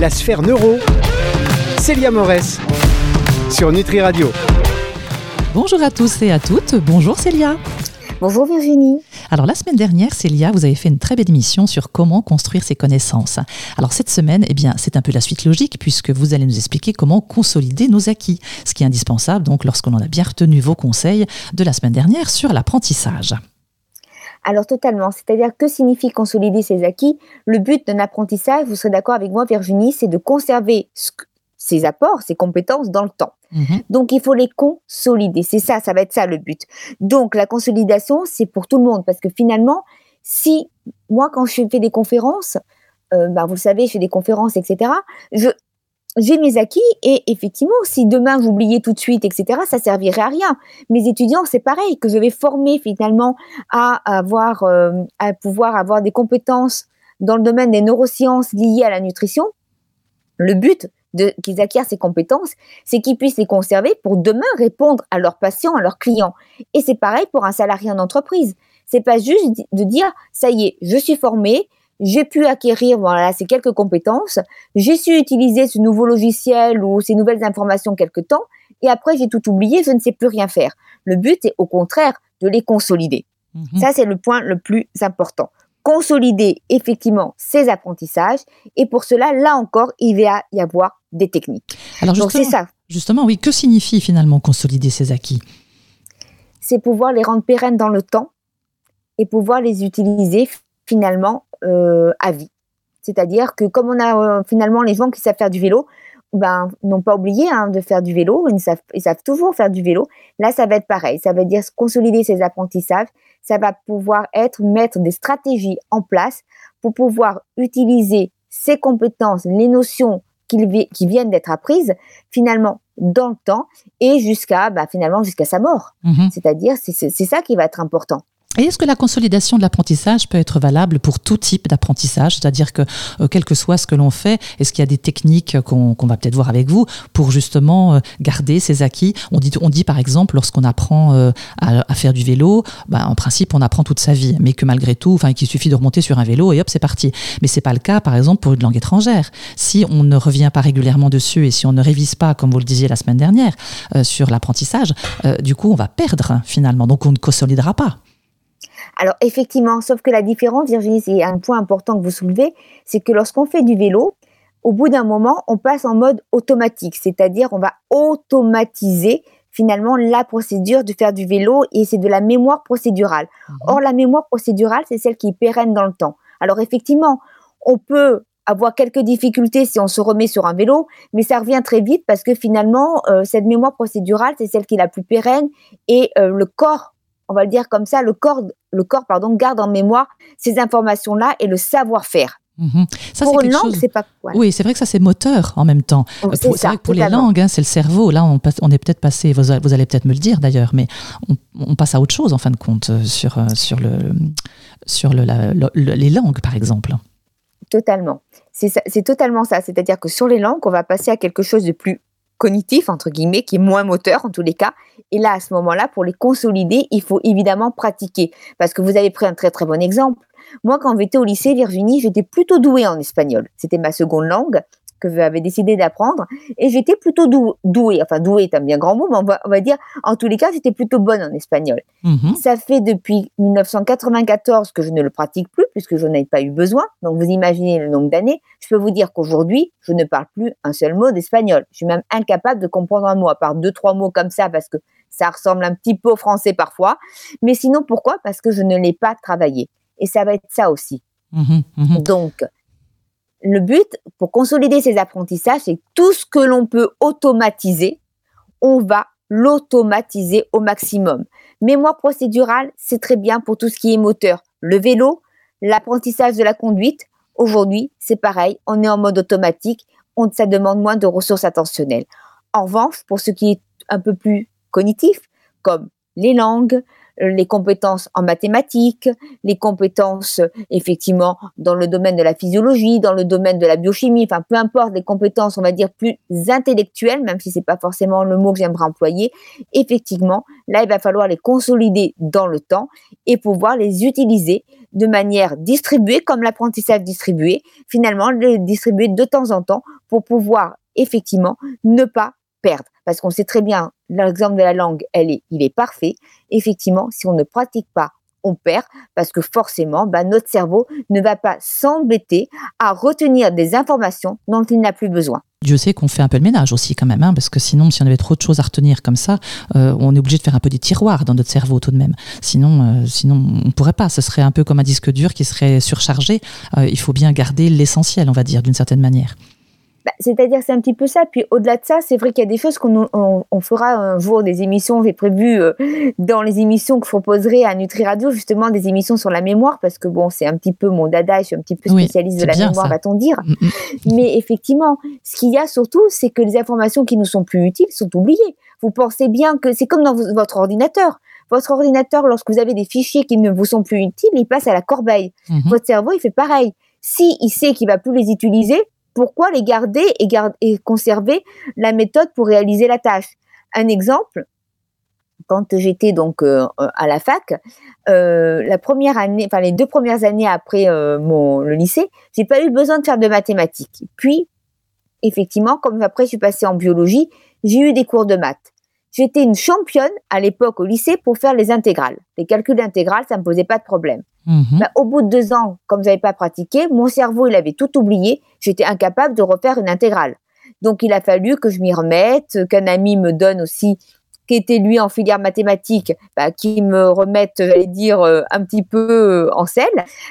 la sphère neuro. Célia Morès sur Nutri Radio. Bonjour à tous et à toutes. Bonjour Célia. Bonjour Virginie. Alors la semaine dernière, Célia, vous avez fait une très belle émission sur comment construire ses connaissances. Alors cette semaine, eh bien, c'est un peu la suite logique puisque vous allez nous expliquer comment consolider nos acquis, ce qui est indispensable donc lorsqu'on en a bien retenu vos conseils de la semaine dernière sur l'apprentissage. Alors totalement, c'est-à-dire que signifie consolider ses acquis? Le but d'un apprentissage, vous serez d'accord avec moi Virginie, c'est de conserver ses apports, ses compétences dans le temps. Mhm. Donc il faut les consolider, c'est ça, ça va être ça le but. Donc la consolidation, c'est pour tout le monde parce que finalement, si moi quand je fais des conférences, euh, bah, vous le savez, je fais des conférences, etc. Je, j'ai mes acquis et effectivement, si demain j'oubliais tout de suite, etc., ça servirait à rien. Mes étudiants, c'est pareil, que je vais former finalement à avoir, euh, à pouvoir avoir des compétences dans le domaine des neurosciences liées à la nutrition. Le but qu'ils acquièrent ces compétences, c'est qu'ils puissent les conserver pour demain répondre à leurs patients, à leurs clients. Et c'est pareil pour un salarié en entreprise. C'est pas juste de dire ça y est, je suis formé, j'ai pu acquérir voilà ces quelques compétences, j'ai su utiliser ce nouveau logiciel ou ces nouvelles informations quelque temps, et après j'ai tout oublié, je ne sais plus rien faire. Le but est au contraire de les consolider. Mhm. Ça c'est le point le plus important. Consolider effectivement ces apprentissages, et pour cela, là encore, il va y avoir des techniques. Alors Donc c'est ça. Justement, oui, que signifie finalement consolider ces acquis? C'est pouvoir les rendre pérennes dans le temps et pouvoir les utiliser finalement euh, à vie. C'est-à-dire que comme on a euh, finalement les gens qui savent faire du vélo, ben, n'ont pas oublié hein, de faire du vélo, ils savent, ils savent toujours faire du vélo. Là, ça va être pareil. Ça veut dire consolider ses apprentissages. Ça va pouvoir être mettre des stratégies en place pour pouvoir utiliser ces compétences, les notions qui, qui viennent d'être apprises, finalement dans le temps et jusqu'à ben, finalement jusqu'à sa mort. Mm-hmm. C'est-à-dire, c'est ça qui va être important. Et est-ce que la consolidation de l'apprentissage peut être valable pour tout type d'apprentissage? C'est-à-dire que, euh, quel que soit ce que l'on fait, est-ce qu'il y a des techniques qu'on va peut-être voir avec vous pour justement euh, garder ces acquis? On dit, on dit par exemple, lorsqu'on apprend euh, à, faire du vélo, bah, en principe, on apprend toute sa vie, mais que malgré tout, enfin, suffit de remonter sur un vélo et hop, c'est parti. Mais c'est pas le cas, par exemple, pour une langue étrangère. Si on ne revient pas régulièrement dessus et si on ne révise pas, comme vous le disiez la semaine dernière, sur l'apprentissage, du coup, on va perdre finalement. Donc, on ne consolidera pas. Alors effectivement, sauf que la différence, Virginie, c'est un point important que vous soulevez, c'est que lorsqu'on fait du vélo, au bout d'un moment, on passe en mode automatique, c'est-à-dire on va automatiser finalement la procédure de faire du vélo et c'est de la mémoire procédurale. Mhm. Or, la mémoire procédurale, c'est celle qui est pérenne dans le temps. Alors effectivement, on peut avoir quelques difficultés si on se remet sur un vélo, mais ça revient très vite parce que finalement, euh, cette mémoire procédurale, c'est celle qui est la plus pérenne et euh, le corps on va le dire comme ça, le corps, le corps pardon, garde en mémoire ces informations-là et le savoir-faire. Mhm. pour une langue, c'est pas quoi. Oui, c'est vrai que ça c'est moteur en même temps. Oh, c'est vrai que pour les langues, hein, c'est le cerveau. Là, on, on est peut-être passé. Vous, allez peut-être me le dire d'ailleurs, mais on, passe à autre chose en fin de compte euh, sur euh, sur le sur le, les langues par exemple. Totalement. C'est totalement ça. C'est-à-dire que sur les langues, on va passer à quelque chose de plus cognitif, entre guillemets, qui est moins moteur en tous les cas. Et là, à ce moment-là, pour les consolider, il faut évidemment pratiquer. Parce que vous avez pris un très très bon exemple. Moi, quand j'étais au lycée, Virginie, j'étais plutôt douée en espagnol. C'était ma seconde langue que j'avais décidé d'apprendre et j'étais plutôt douée, enfin douée est un bien grand mot, mais on va, dire, en tous les cas, j'étais plutôt bonne en espagnol. Mhm. Ça fait depuis 1994 que je ne le pratique plus puisque je n'ai pas eu besoin. Donc vous imaginez le nombre d'années. Je peux vous dire qu'aujourd'hui, je ne parle plus un seul mot d'espagnol. Je suis même incapable de comprendre un mot, à part deux, trois mots comme ça parce que ça ressemble un petit peu au français parfois. Mais sinon, pourquoi? Parce que je ne l'ai pas travaillé. Et ça va être ça aussi. Mhm, mhm. Donc, le but pour consolider ces apprentissages, c'est tout ce que l'on peut automatiser, on va l'automatiser au maximum. Mémoire procédurale, c'est très bien pour tout ce qui est moteur. Le vélo, l'apprentissage de la conduite, aujourd'hui, c'est pareil, on est en mode automatique, on, ça demande moins de ressources attentionnelles. En revanche, pour ce qui est un peu plus cognitif, comme les langues, les compétences en mathématiques, les compétences effectivement dans le domaine de la physiologie, dans le domaine de la biochimie, enfin peu importe les compétences on va dire plus intellectuelles, même si c'est pas forcément le mot que j'aimerais employer, effectivement là il va falloir les consolider dans le temps et pouvoir les utiliser de manière distribuée, comme l'apprentissage distribué, finalement, le distribuer de temps en temps pour pouvoir effectivement ne pas perdre. Parce qu'on sait très bien, l'exemple de la langue, elle est, il est parfait. Effectivement, si on ne pratique pas, on perd parce que forcément, bah, notre cerveau ne va pas s'embêter à retenir des informations dont il n'a plus besoin. Dieu sait qu'on fait un peu le ménage aussi quand même, hein, parce que sinon, si on avait trop de choses à retenir comme ça, euh, on est obligé de faire un peu des tiroirs dans notre cerveau tout de même. Sinon, euh, sinon on ne pourrait pas. Ce serait un peu comme un disque dur qui serait surchargé. Euh, il faut bien garder l'essentiel, on va dire, d'une certaine manière. Bah, c'est-à-dire, c'est un petit peu ça. Puis au-delà de ça, c'est vrai qu'il y a des choses qu'on on, fera un jour, des émissions, j'ai prévu euh, dans les émissions que je proposerai à Nutri Radio, justement, des émissions sur la mémoire, parce que bon, c'est un petit peu mon dada, je suis un petit peu spécialiste de la mémoire, va-t-on dire. Mm, mm. Mais effectivement, ce qu'il y a surtout, c'est que les informations qui nous sont plus utiles sont oubliées. Vous pensez bien que c'est comme dans votre ordinateur. Votre ordinateur, lorsque vous avez des fichiers qui ne vous sont plus utiles, il passe à la corbeille. Mm-hmm. Votre cerveau, il fait pareil. Si il sait qu'il va plus les utiliser, pourquoi les garder et, conserver la méthode pour réaliser la tâche Un exemple, quand j'étais donc euh, à la fac, euh, la première année, enfin les deux premières années après euh, le lycée, j'ai pas eu besoin de faire de mathématiques. Puis, effectivement, comme après je suis passée en biologie, j'ai eu des cours de maths. J'étais une championne à l'époque au lycée pour faire les intégrales. Les calculs intégrales, ça me posait pas de problème. Bah, au bout de deux ans, comme j'avais pas pratiqué, mon cerveau, il avait tout oublié. J'étais incapable de refaire une intégrale. Donc, il a fallu que je m'y remette, qu'un ami me donne aussi, qui était lui en filière mathématique, bah, qui me remette, j'allais dire, euh, un petit peu euh, en selle,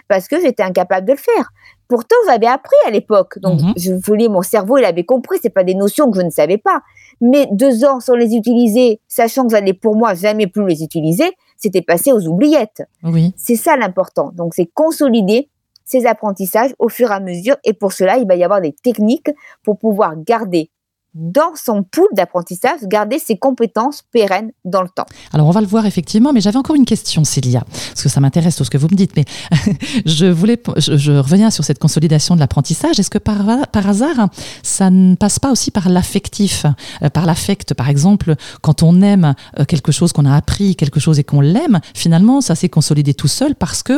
parce que j'étais incapable de le faire. Pourtant, j'avais appris à l'époque. Donc, mhm. je voulais, mon cerveau, il avait compris. C'est pas des notions que je ne savais pas. Mais deux ans sans les utiliser, sachant que j'allais pour moi jamais plus les utiliser, c'était passé aux oubliettes. Oui. C'est ça l'important. Donc, c'est consolider ces apprentissages au fur et à mesure. Et pour cela, il va y avoir des techniques pour pouvoir garder dans son pool d'apprentissage, garder ses compétences pérennes dans le temps. Alors, on va le voir effectivement, mais j'avais encore une question, Célia, parce que ça m'intéresse tout ce que vous me dites, mais je voulais, je, reviens sur cette consolidation de l'apprentissage. Est-ce que par, par hasard, ça ne passe pas aussi par l'affectif, euh, par l'affect, par exemple, quand on aime euh, quelque chose qu'on a appris, quelque chose et qu'on l'aime, finalement, ça s'est consolidé tout seul parce qu'il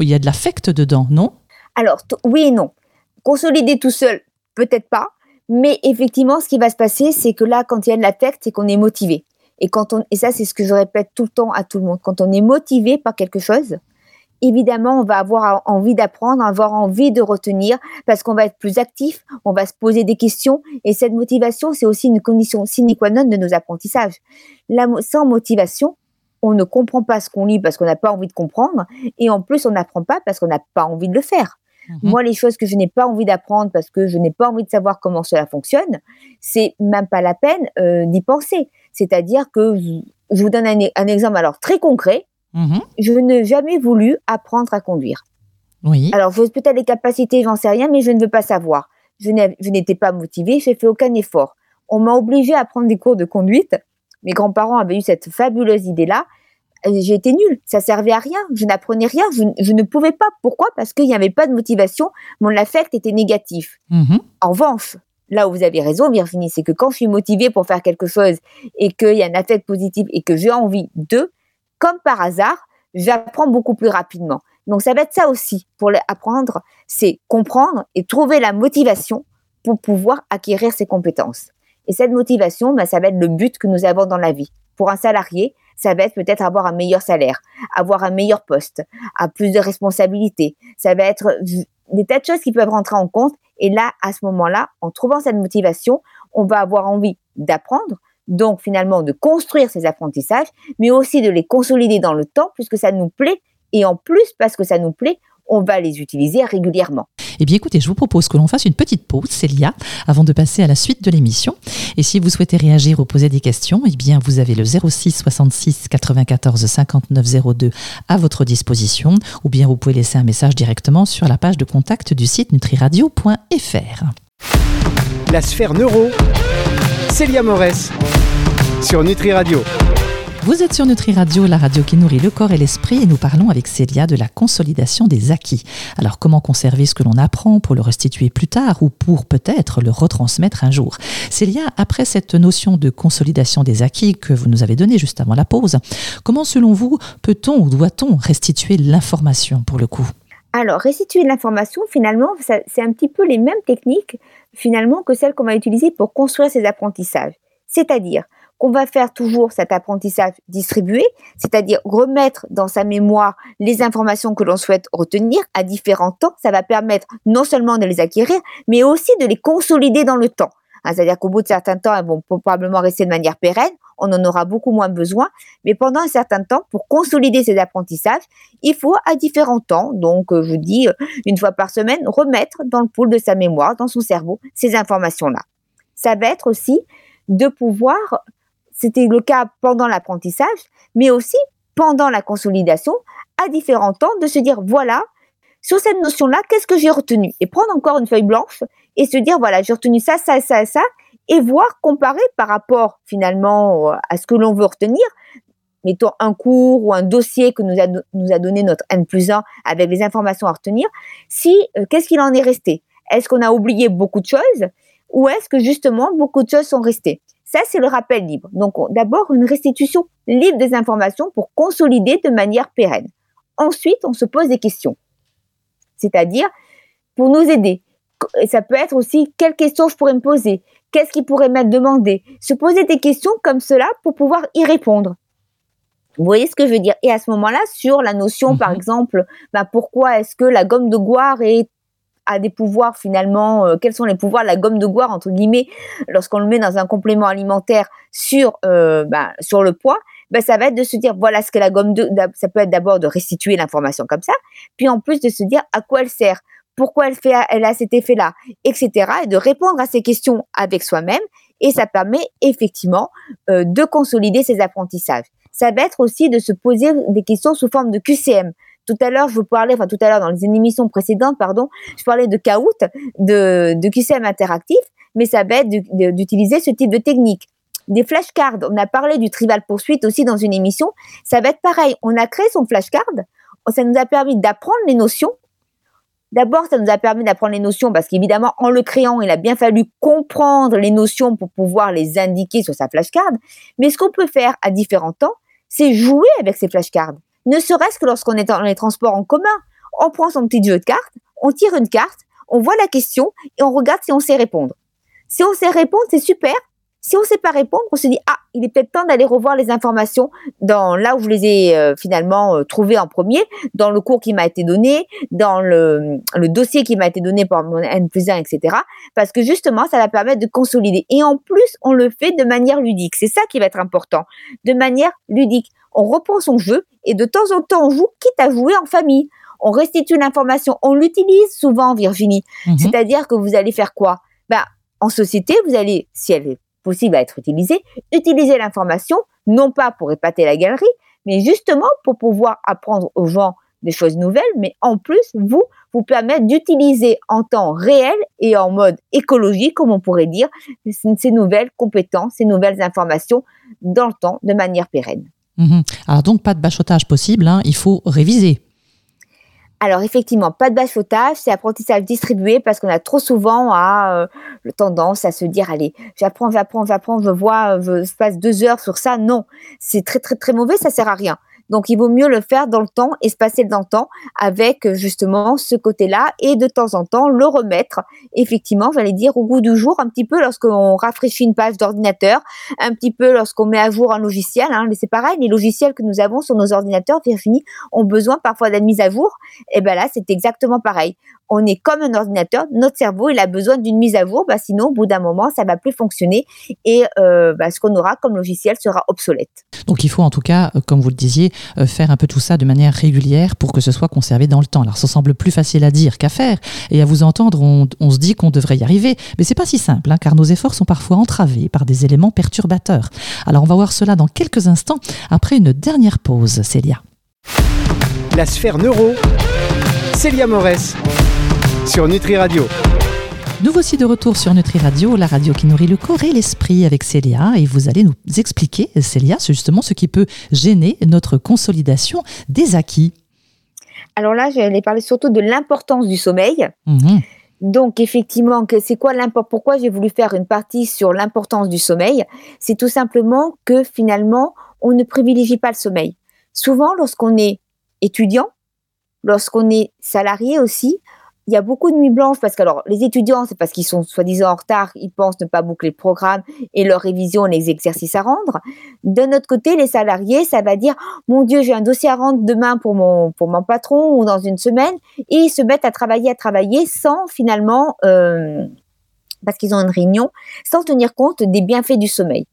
y a de l'affect dedans, non? Alors, oui et non. Consolider tout seul, peut-être pas, mais effectivement, ce qui va se passer, c'est que là, quand il y a de l'affect, c'est qu'on est motivé. Et quand on, et ça, c'est ce que je répète tout le temps à tout le monde. Quand on est motivé par quelque chose, évidemment, on va avoir envie d'apprendre, avoir envie de retenir, parce qu'on va être plus actif, on va se poser des questions, et cette motivation, c'est aussi une condition sine qua non de nos apprentissages. Sans motivation, on ne comprend pas ce qu'on lit parce qu'on n'a pas envie de comprendre, et en plus, on n'apprend pas parce qu'on n'a pas envie de le faire. Mhm. Moi, les choses que je n'ai pas envie d'apprendre parce que je n'ai pas envie de savoir comment cela fonctionne, c'est même pas la peine euh, d'y penser. C'est-à-dire que je vous donne un, exemple alors très concret. Mhm. Je n'ai jamais voulu apprendre à conduire. Oui. Alors, je peut-être les capacités, j'en sais rien, mais je ne veux pas savoir. Je n'étais pas motivée, j'ai fait aucun effort. On m'a obligée à prendre des cours de conduite. Mes grands-parents avaient eu cette fabuleuse idée-là j'ai été nulle, ça servait à rien, je n'apprenais rien, je, ne pouvais pas. Pourquoi? Parce qu'il n'y avait pas de motivation, mon affect était négatif. Mhm. En revanche, là où vous avez raison, Virginie, c'est que quand je suis motivée pour faire quelque chose et qu'il y a un affect positif et que j'ai envie de, comme par hasard, j'apprends beaucoup plus rapidement. Donc ça va être ça aussi pour apprendre, c'est comprendre et trouver la motivation pour pouvoir acquérir ces compétences. Et cette motivation, bah, ça va être le but que nous avons dans la vie. Pour un salarié, ça va être peut-être avoir un meilleur salaire, avoir un meilleur poste, avoir plus de responsabilités. Ça va être des tas de choses qui peuvent rentrer en compte. Et là, à ce moment-là, en trouvant cette motivation, on va avoir envie d'apprendre, donc finalement de construire ces apprentissages, mais aussi de les consolider dans le temps puisque ça nous plaît. Et en plus, parce que ça nous plaît, on va les utiliser régulièrement. Eh bien écoutez, je vous propose que l'on fasse une petite pause, Célia, avant de passer à la suite de l'émission. Et si vous souhaitez réagir ou poser des questions, eh bien vous avez le 06 66 94 59 02 à votre disposition, ou bien vous pouvez laisser un message directement sur la page de contact du site nutriradio.fr. La sphère neuro, Célia Morès, sur Nutri Radio. Vous êtes sur Nutri Radio, la radio qui nourrit le corps et l'esprit, et nous parlons avec Célia de la consolidation des acquis. Alors, comment conserver ce que l'on apprend pour le restituer plus tard ou pour peut-être le retransmettre un jour? Célia, après cette notion de consolidation des acquis que vous nous avez donnée juste avant la pause, comment, selon vous, peut-on ou doit-on restituer l'information pour le coup? Alors, restituer l'information, finalement, c'est un petit peu les mêmes techniques, finalement, que celles qu'on va utiliser pour construire ces apprentissages. C'est-à-dire, qu'on va faire toujours cet apprentissage distribué, c'est-à-dire remettre dans sa mémoire les informations que l'on souhaite retenir à différents temps. Ça va permettre non seulement de les acquérir, mais aussi de les consolider dans le temps. Hein, c'est-à-dire qu'au bout de certains temps, elles vont probablement rester de manière pérenne, on en aura beaucoup moins besoin, mais pendant un certain temps, pour consolider ces apprentissages, il faut à différents temps, donc euh, je vous dis euh, une fois par semaine, remettre dans le pool de sa mémoire, dans son cerveau, ces informations-là. Ça va être aussi de pouvoir c'était le cas pendant l'apprentissage, mais aussi pendant la consolidation, à différents temps, de se dire, voilà, sur cette notion-là, qu'est-ce que j'ai retenu? Et prendre encore une feuille blanche et se dire, voilà, j'ai retenu ça, ça, ça, ça, et voir, comparer par rapport finalement à ce que l'on veut retenir, mettons un cours ou un dossier que nous a, nous a donné notre N plus 1 avec les informations à retenir, si, euh, qu'est-ce qu'il en est resté? Est-ce qu'on a oublié beaucoup de choses ou est-ce que justement beaucoup de choses sont restées? Ça, c'est le rappel libre. Donc, d'abord, une restitution libre des informations pour consolider de manière pérenne. Ensuite, on se pose des questions. C'est-à-dire, pour nous aider. ça peut être aussi, quelles questions je pourrais me poser? Qu'est-ce qui pourrait m'être demandé? Se poser des questions comme cela pour pouvoir y répondre. Vous voyez ce que je veux dire? Et à ce moment-là, sur la notion, par mhm. exemple, bah, pourquoi est-ce que la gomme de goire est des pouvoirs finalement, euh, quels sont les pouvoirs la gomme de goire entre guillemets lorsqu'on le met dans un complément alimentaire sur euh, bah, le poids, ben ça va être de se dire voilà ce que la gomme de ça peut être d'abord de restituer l'information comme ça, puis en plus de se dire à quoi elle sert, pourquoi elle fait elle a cet effet là, etc. et de répondre à ces questions avec soi-même et ça permet effectivement euh, de consolider ses apprentissages. Ça va être aussi de se poser des questions sous forme de QCM. Tout à l'heure, je vous parlais, enfin tout à l'heure dans les émissions précédentes, pardon, je parlais de Kahoot, de, de QCM interactif, mais ça va être d'utiliser ce type de technique. Des flashcards, on a parlé du trivial poursuite aussi dans une émission, ça va être pareil. On a créé son flashcard, ça nous a permis d'apprendre les notions. D'abord, ça nous a permis d'apprendre les notions parce qu'évidemment, en le créant, il a bien fallu comprendre les notions pour pouvoir les indiquer sur sa flashcard. Mais ce qu'on peut faire à différents temps, c'est jouer avec ces flashcards ne serait-ce que lorsqu'on est dans les transports en commun. On prend son petit jeu de cartes, on tire une carte, on voit la question et on regarde si on sait répondre. Si on sait répondre, c'est super. Si on ne sait pas répondre, on se dit ah, il est peut-être temps d'aller revoir les informations dans là où je les ai euh, finalement euh, trouvées en premier, dans le cours qui m'a été donné, dans le, le dossier qui m'a été donné par mon N plus 1, etc. Parce que justement, ça va permettre de consolider. Et en plus, on le fait de manière ludique. C'est ça qui va être important, de manière ludique on reprend son jeu et de temps en temps on joue, quitte à jouer en famille. On restitue l'information, on l'utilise souvent, Virginie. Mhm. C'est-à-dire que vous allez faire quoi? Ben, En société, vous allez, si elle est possible à être utilisée, utiliser l'information, non pas pour épater la galerie, mais justement pour pouvoir apprendre aux gens des choses nouvelles, mais en plus, vous, vous permettre d'utiliser en temps réel et en mode écologique, comme on pourrait dire, ces nouvelles compétences, ces nouvelles informations dans le temps, de manière pérenne. Mhm. Alors donc pas de bachotage possible, hein. il faut réviser. Alors effectivement, pas de bachotage, c'est apprentissage distribué parce qu'on a trop souvent à, euh, tendance à se dire allez, j'apprends, j'apprends, j'apprends, je vois, je passe deux heures sur ça. Non, c'est très très très mauvais, ça sert à rien. Donc, il vaut mieux le faire dans le temps passer dans le temps avec justement ce côté-là et de temps en temps le remettre, effectivement, j'allais dire, au goût du jour, un petit peu lorsqu'on rafraîchit une page d'ordinateur, un petit peu lorsqu'on met à jour un logiciel. Hein, c'est pareil, les logiciels que nous avons sur nos ordinateurs, Virginie, ont besoin parfois d'être mis à jour. Et ben là, c'est exactement pareil on est comme un ordinateur, notre cerveau, il a besoin d'une mise à jour, bah, sinon, au bout d'un moment, ça va plus fonctionner et euh, bah, ce qu'on aura comme logiciel sera obsolète. Donc, il faut en tout cas, euh, comme vous le disiez, euh, faire un peu tout ça de manière régulière pour que ce soit conservé dans le temps. Alors, ça semble plus facile à dire qu'à faire et à vous entendre, on, se dit qu'on devrait y arriver, mais c'est pas si simple, hein, car nos efforts sont parfois entravés par des éléments perturbateurs. Alors, on va voir cela dans quelques instants après une dernière pause, Célia. La sphère neuro, Célia Morès sur Nutri Radio. Nous voici de retour sur Nutri Radio, la radio qui nourrit le corps et l'esprit avec Célia. Et vous allez nous expliquer, Célia, justement ce qui peut gêner notre consolidation des acquis. Alors là, j'allais parler surtout de l'importance du sommeil. Mhm. Donc effectivement, c'est quoi l'importance Pourquoi j'ai voulu faire une partie sur l'importance du sommeil? C'est tout simplement que finalement, on ne privilégie pas le sommeil. Souvent, lorsqu'on est étudiant, lorsqu'on est salarié aussi, il y a beaucoup de nuits blanches parce que alors les étudiants c'est parce qu'ils sont soi-disant en retard, ils pensent ne pas boucler le programme et leur révision, les exercices à rendre. De notre côté, les salariés, ça va dire mon Dieu, j'ai un dossier à rendre demain pour mon pour mon patron ou dans une semaine et ils se mettent à travailler, à travailler sans finalement euh, parce qu'ils ont une réunion, sans tenir compte des bienfaits du sommeil.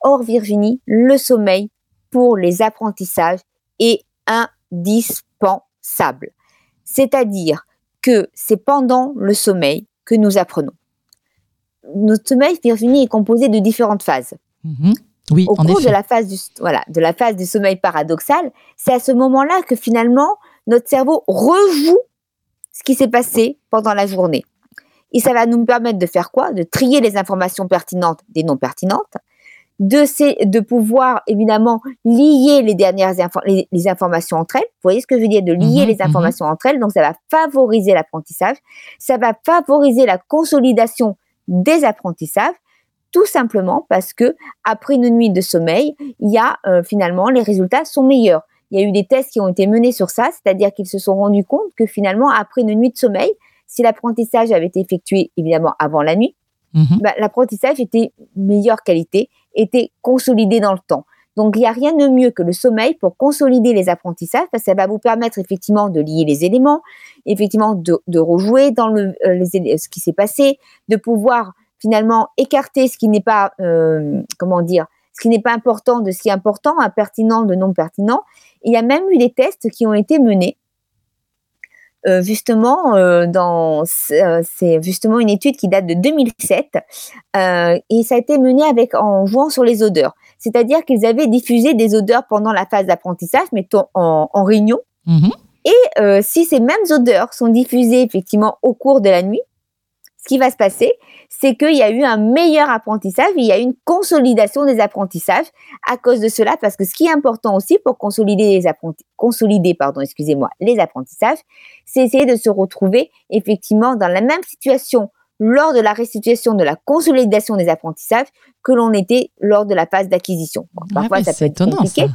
Or Virginie, le sommeil pour les apprentissages est indispensable. C'est-à-dire que c'est pendant le sommeil que nous apprenons. Notre sommeil, Virginie, est composé de différentes phases. Mhm. Oui, Au cours de la phase du voilà de la phase du sommeil paradoxal, c'est à ce moment-là que finalement notre cerveau rejoue ce qui s'est passé pendant la journée. Et ça va nous permettre de faire quoi? De trier les informations pertinentes des non pertinentes, de, de pouvoir évidemment lier les dernières les, informations entre elles. Vous voyez ce que je veux dire? De lier mhm, les mhm. informations entre elles. Donc ça va favoriser l'apprentissage. Ça va favoriser la consolidation des apprentissages. Tout simplement parce que après une nuit de sommeil, il y a euh, finalement les résultats sont meilleurs. Il y a eu des tests qui ont été menés sur ça, c'est-à-dire qu'ils se sont rendus compte que finalement après une nuit de sommeil, si l'apprentissage avait été effectué évidemment avant la nuit, mhm. bah, l'apprentissage était meilleure qualité était consolidé dans le temps. Donc, il n'y a rien de mieux que le sommeil pour consolider les apprentissages, parce que ça va vous permettre effectivement de lier les éléments, effectivement de, rejouer dans euh, ce qui s'est passé, de pouvoir finalement écarter ce qui n'est pas, euh, comment dire, ce qui n'est pas important de ce qui est important, impertinent de non pertinent. Il y a même eu des tests qui ont été menés euh, justement euh, dans euh, c'est justement une étude qui date de 2007 et ça a été mené avec en jouant sur les odeurs c'est-à-dire qu'ils avaient diffusé des odeurs pendant la phase d'apprentissage mettons en, en réunion mm-hmm. et si ces mêmes odeurs sont diffusées effectivement au cours de la nuit ce qui va se passer, c'est qu'il y a eu un meilleur apprentissage, il y a eu une consolidation des apprentissages à cause de cela, parce que ce qui est important aussi pour consolider les apprentissages, c'est essayer de se retrouver effectivement dans la même situation lors de la restitution de la consolidation des apprentissages que l'on était lors de la phase d'acquisition. parfois, ça peut être compliqué.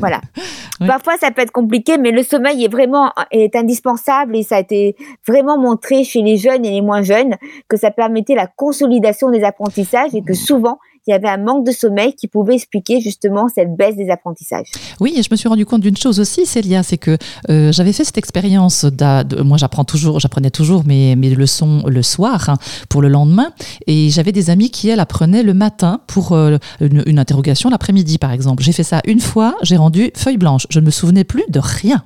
voilà. Parfois, ça peut être compliqué, mais le sommeil est vraiment est indispensable et ça a été vraiment montré chez les jeunes et les moins jeunes que ça permettait la consolidation des apprentissages et que souvent, il y avait un manque de sommeil qui pouvait expliquer justement cette baisse des apprentissages. Oui, et je me suis rendu compte d'une chose aussi, Célia, c'est que euh, j'avais fait cette expérience. Moi, j'apprends toujours, j'apprenais toujours mes, mes leçons le soir hein, pour le lendemain, et j'avais des amis qui elles apprenaient le matin pour euh, une, une interrogation l'après-midi, par exemple. J'ai fait ça une fois, j'ai rendu feuille blanche. Je ne me souvenais plus de rien.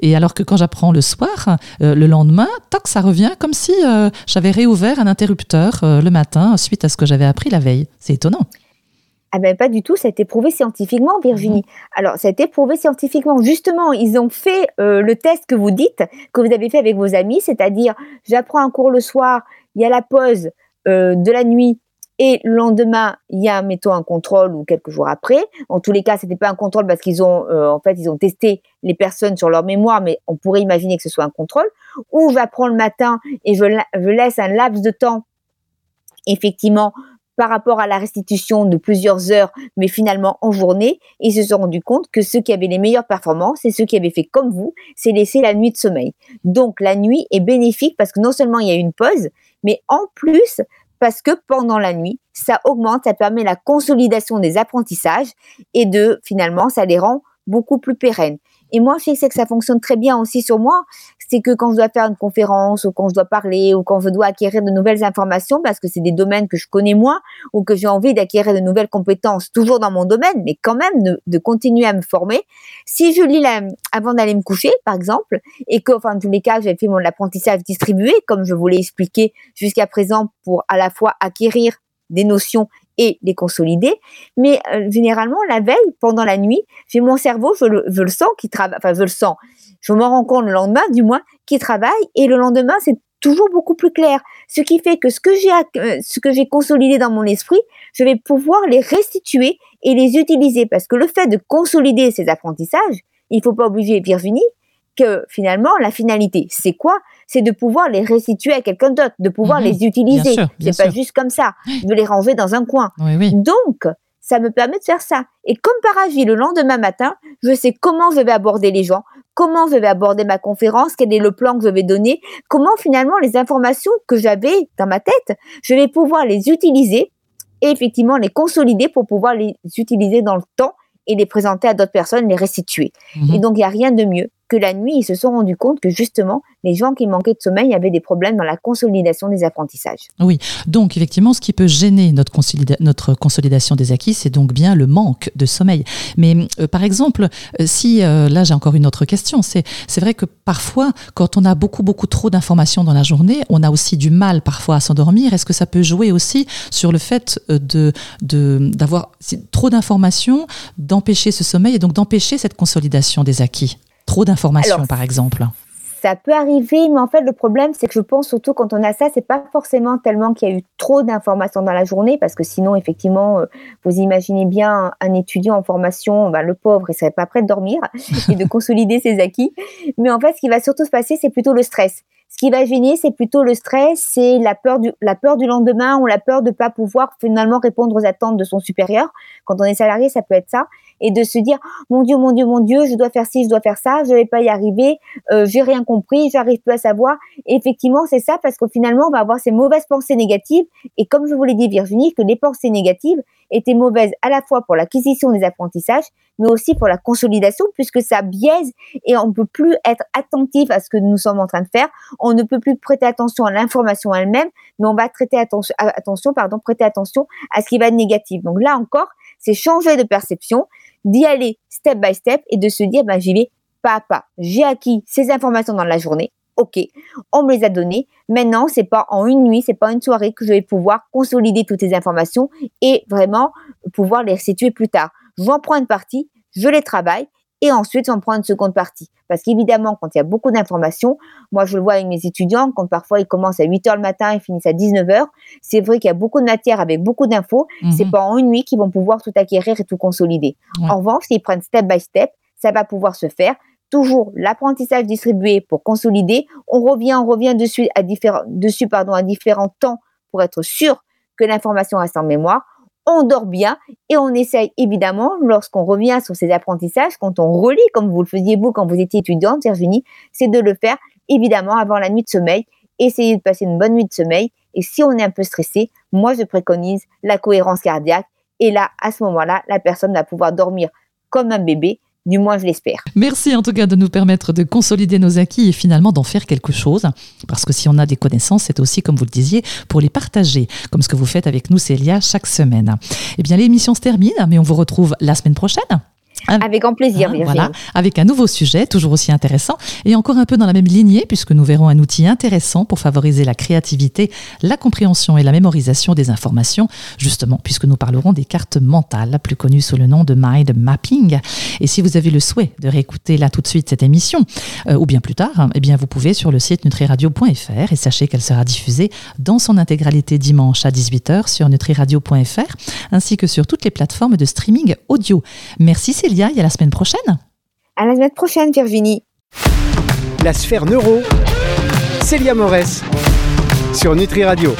Et alors que quand j'apprends le soir, euh, le lendemain, toc, ça revient comme si euh, j'avais réouvert un interrupteur euh, le matin suite à ce que j'avais appris la veille. C'est étonnant. Ah ben pas du tout, ça a été prouvé scientifiquement, Virginie. Mhm. Alors, ça a été prouvé scientifiquement. Justement, ils ont fait le test que vous dites, que vous avez fait avec vos amis, c'est-à-dire, j'apprends un cours le soir, il y a la pause de la nuit, et le lendemain, il y a, mettons, un contrôle ou quelques jours après. En tous les cas, c'était pas un contrôle parce qu'ils ont, euh, en fait, ils ont testé les personnes sur leur mémoire, mais on pourrait imaginer que ce soit un contrôle. Ou j'apprends le matin et je, je laisse un laps de temps, effectivement, par rapport à la restitution de plusieurs heures, mais finalement en journée, ils se sont rendus compte que ceux qui avaient les meilleures performances et ceux qui avaient fait comme vous, c'est laisser la nuit de sommeil. Donc la nuit est bénéfique parce que non seulement il y a une pause, mais en plus, parce que pendant la nuit, ça augmente, ça permet la consolidation des apprentissages et de finalement, ça les rend beaucoup plus pérennes. Et moi, je sais que ça fonctionne très bien aussi sur moi. C'est que quand je dois faire une conférence ou quand je dois parler ou quand je dois acquérir de nouvelles informations parce que c'est des domaines que je connais moins ou que j'ai envie d'acquérir de nouvelles compétences toujours dans mon domaine, mais quand même de, continuer à me former. Si je lis la, avant d'aller me coucher, par exemple, et que, enfin, dans tous les cas, j'ai fait mon apprentissage distribué, comme je vous l'ai expliqué jusqu'à présent, pour à la fois acquérir des notions et les consolider. Mais euh, généralement, la veille, pendant la nuit, j'ai mon cerveau, je le, sens qui travaille, enfin, je le sens. Je m'en rends compte le lendemain, du moins, qui travaille, et le lendemain, c'est toujours beaucoup plus clair. Ce qui fait que ce que j'ai, euh, ce que j'ai consolidé dans mon esprit, je vais pouvoir les restituer et les utiliser. Parce que le fait de consolider ces apprentissages, il faut pas obliger Virginie que finalement, la finalité, c'est quoi? C'est de pouvoir les restituer à quelqu'un d'autre, de pouvoir Mhm. les utiliser. C'est pas sûr. juste comme ça, de les ranger dans un coin. Oui, oui. Donc, ça me permet de faire ça. Et comme par magie, le lendemain matin, je sais comment je vais aborder les gens, comment je vais aborder ma conférence, quel est le plan que je vais donner, comment finalement les informations que j'avais dans ma tête, je vais pouvoir les utiliser et effectivement les consolider pour pouvoir les utiliser dans le temps et les présenter à d'autres personnes, les restituer. Mhm. Et donc, il n'y a rien de mieux que la nuit, ils se sont rendus compte que justement, les gens qui manquaient de sommeil avaient des problèmes dans la consolidation des apprentissages. Donc, effectivement, ce qui peut gêner notre, notre consolidation des acquis, c'est donc bien le manque de sommeil. Mais euh, par exemple, euh, si, euh, là j'ai encore une autre question, c'est vrai que parfois, quand on a beaucoup, beaucoup trop d'informations dans la journée, on a aussi du mal parfois à s'endormir. Est-ce que ça peut jouer aussi sur le fait de d'avoir trop d'informations, d'empêcher ce sommeil et donc d'empêcher cette consolidation des acquis? Trop d'informations, par exemple. Ça peut arriver, mais en fait, le problème, c'est que je pense surtout quand on a ça, c'est pas forcément tellement qu'il y a eu trop d'informations dans la journée, parce que sinon, effectivement, euh, vous imaginez bien un étudiant en formation, ben, le pauvre, il serait pas prêt de dormir et de consolider ses acquis. Mais en fait, ce qui va surtout se passer, c'est plutôt le stress. Ce qui va gêner, c'est plutôt le stress, c'est la peur du, la peur du lendemain ou la peur de pas pouvoir finalement répondre aux attentes de son supérieur. Quand on est salarié, ça peut être ça. Et de se dire, mon Dieu, mon Dieu, mon Dieu, je dois faire ci, je dois faire ça, je vais pas y arriver, euh, j'ai rien compris, j'arrive plus à savoir. Effectivement, c'est ça parce que finalement, on va avoir ces mauvaises pensées négatives. Et comme je vous l'ai dit, Virginie, que les pensées négatives étaient mauvaises à la fois pour l'acquisition des apprentissages, mais aussi pour la consolidation, puisque ça biaise et on ne peut plus être attentif à ce que nous sommes en train de faire. On ne peut plus prêter attention à l'information elle-même, mais on va traiter attention, attention, pardon, prêter attention à ce qui va être négatif. Donc là encore, c'est changer de perception, d'y aller step by step et de se dire, ben, j'y vais pas à pas. J'ai acquis ces informations dans la journée. Ok, on me les a données. Maintenant, c'est pas en une nuit, c'est pas une soirée que je vais pouvoir consolider toutes ces informations et vraiment pouvoir les situer plus tard. J'en prends une partie, je les travaille et ensuite j'en prends une seconde partie. Parce qu'évidemment, quand il y a beaucoup d'informations, moi je le vois avec mes étudiants, quand parfois ils commencent à 8 heures le matin et finissent à 19 heures, c'est vrai qu'il y a beaucoup de matière avec beaucoup d'infos. C'est Mhm. pas en une nuit qu'ils vont pouvoir tout acquérir et tout consolider. En revanche, s'ils prennent step by step, ça va pouvoir se faire. Toujours l'apprentissage distribué pour consolider. On revient, on revient dessus à différents, dessus, pardon, à différents temps pour être sûr que l'information reste en mémoire. On dort bien et on essaye évidemment, lorsqu'on revient sur ces apprentissages, quand on relit, comme vous le faisiez vous quand vous étiez étudiante, Virginie, c'est de le faire évidemment avant la nuit de sommeil. Essayez de passer une bonne nuit de sommeil. Et si on est un peu stressé, moi je préconise la cohérence cardiaque. Et là, à ce moment-là, la personne va pouvoir dormir comme un bébé, du moins je l'espère. Merci en tout cas de nous permettre de consolider nos acquis et finalement d'en faire quelque chose. Parce que si on a des connaissances, c'est aussi, comme vous le disiez, pour les partager, comme ce que vous faites avec nous, Célia, chaque semaine. Eh bien, l'émission se termine, mais on vous retrouve la semaine prochaine. Avec grand plaisir, Virginie. voilà, avec un nouveau sujet, toujours aussi intéressant, et encore un peu dans la même lignée, puisque nous verrons un outil intéressant pour favoriser la créativité, la compréhension et la mémorisation des informations, justement, puisque nous parlerons des cartes mentales, plus connues sous le nom de mind mapping. Et si vous avez le souhait de réécouter là tout de suite cette émission, euh, ou bien plus tard, eh bien vous pouvez sur le site nutriradio.fr et sachez qu'elle sera diffusée dans son intégralité dimanche à 18h sur nutriradio.fr, ainsi que sur toutes les plateformes de streaming audio. Merci Célia, et à la semaine prochaine. À la semaine prochaine, Virginie. La sphère neuro, Célia Morès, sur Nutri Radio.